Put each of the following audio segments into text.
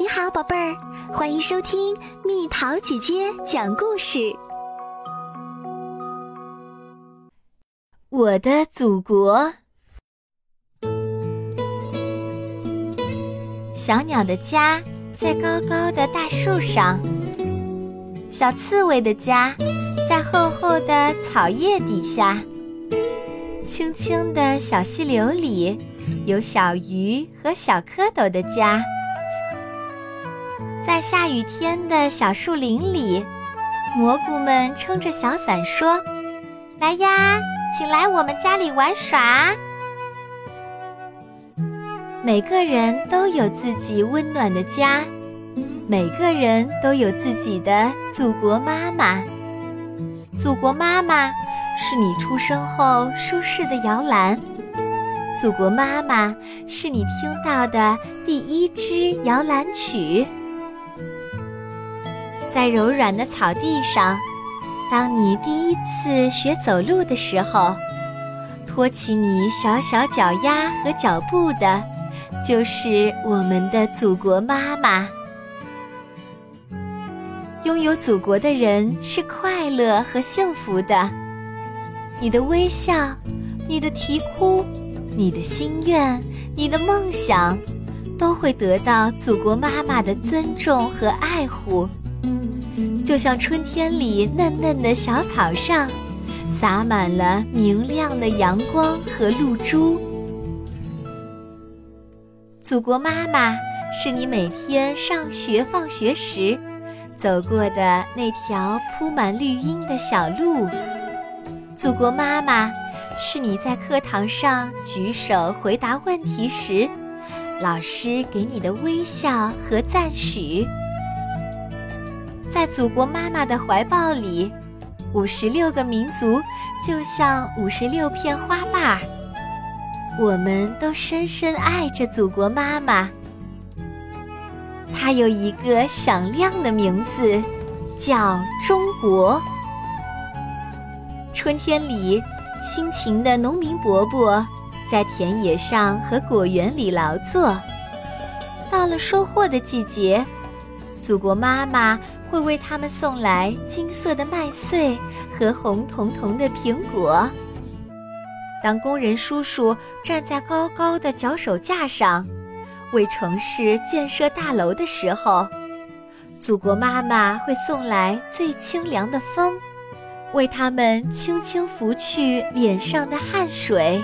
你好，宝贝儿，欢迎收听蜜桃姐姐讲故事。我的祖国，小鸟的家在高高的大树上，小刺猬的家在厚厚的草叶底下，清清的小溪流里有小鱼和小蝌蚪的家。在下雨天的小树林里，蘑菇们撑着小伞说：“来呀，请来我们家里玩耍。”每个人都有自己温暖的家，每个人都有自己的祖国妈妈。祖国妈妈是你出生后舒适的摇篮，祖国妈妈是你听到的第一支摇篮曲。在柔软的草地上，当你第一次学走路的时候，托起你小小脚丫和脚步的，就是我们的祖国妈妈。拥有祖国的人是快乐和幸福的。你的微笑，你的啼哭，你的心愿，你的梦想，都会得到祖国妈妈的尊重和爱护。就像春天里嫩嫩的小草上，洒满了明亮的阳光和露珠。祖国妈妈是你每天上学放学时走过的那条铺满绿荫的小路。祖国妈妈是你在课堂上举手回答问题时，老师给你的微笑和赞许。在祖国妈妈的怀抱里，五十六个民族就像五十六片花瓣儿。我们都深深爱着祖国妈妈。她有一个响亮的名字，叫中国。春天里，辛勤的农民伯伯在田野上和果园里劳作。到了收获的季节，祖国妈妈。会为他们送来金色的麦穗和红彤彤的苹果。当工人叔叔站在高高的脚手架上，为城市建设大楼的时候，祖国妈妈会送来最清凉的风，为他们轻轻拂去脸上的汗水。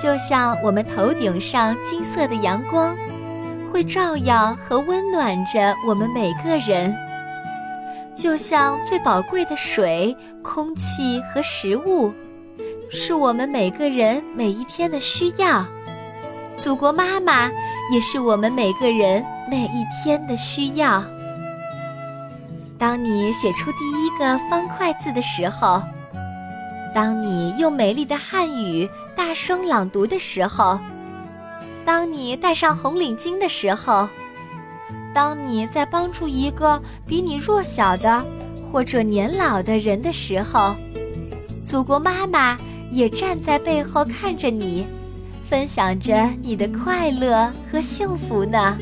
就像我们头顶上金色的阳光。会照耀和温暖着我们每个人，就像最宝贵的水、空气和食物，是我们每个人每一天的需要。祖国妈妈也是我们每个人每一天的需要。当你写出第一个方块字的时候，当你用美丽的汉语大声朗读的时候。当你戴上红领巾的时候，当你在帮助一个比你弱小的或者年老的人的时候，祖国妈妈也站在背后看着你，分享着你的快乐和幸福呢。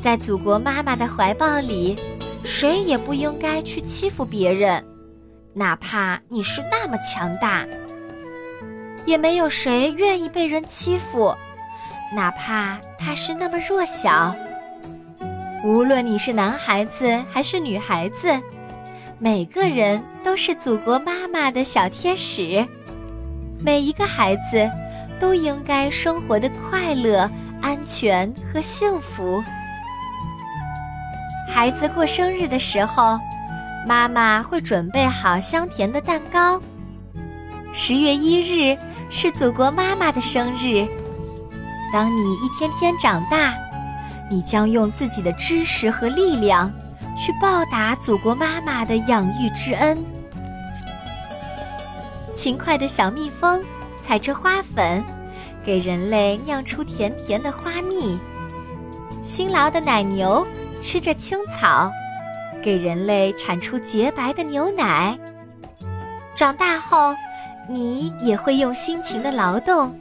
在祖国妈妈的怀抱里，谁也不应该去欺负别人，哪怕你是那么强大。也没有谁愿意被人欺负，哪怕他是那么弱小。无论你是男孩子还是女孩子，每个人都是祖国妈妈的小天使。每一个孩子都应该生活的快乐、安全和幸福。孩子过生日的时候，妈妈会准备好香甜的蛋糕。十月一日。是祖国妈妈的生日。当你一天天长大，你将用自己的知识和力量去报答祖国妈妈的养育之恩。勤快的小蜜蜂采着花粉，给人类酿出甜甜的花蜜；辛劳的奶牛吃着青草，给人类产出洁白的牛奶。长大后。你也会用辛勤的劳动，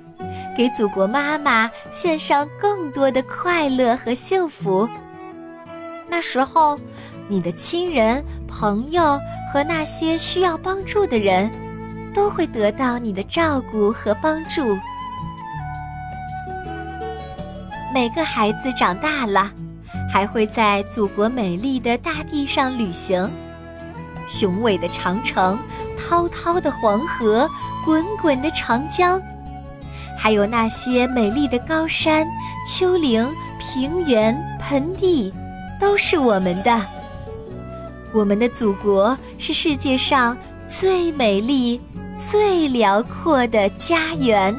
给祖国妈妈献上更多的快乐和幸福。那时候，你的亲人、朋友和那些需要帮助的人，都会得到你的照顾和帮助。每个孩子长大了，还会在祖国美丽的大地上旅行。雄伟的长城，滔滔的黄河，滚滚的长江，还有那些美丽的高山、丘陵、平原、盆地，都是我们的。我们的祖国是世界上最美丽、最辽阔的家园。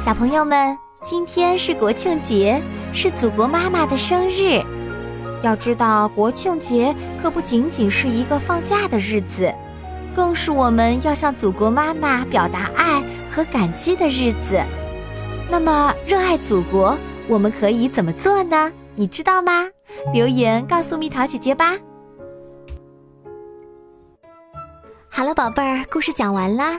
小朋友们，今天是国庆节，是祖国妈妈的生日。要知道，国庆节可不仅仅是一个放假的日子，更是我们要向祖国妈妈表达爱和感激的日子。那么，热爱祖国，我们可以怎么做呢？你知道吗？留言告诉蜜桃姐姐吧。好了，宝贝儿，故事讲完啦。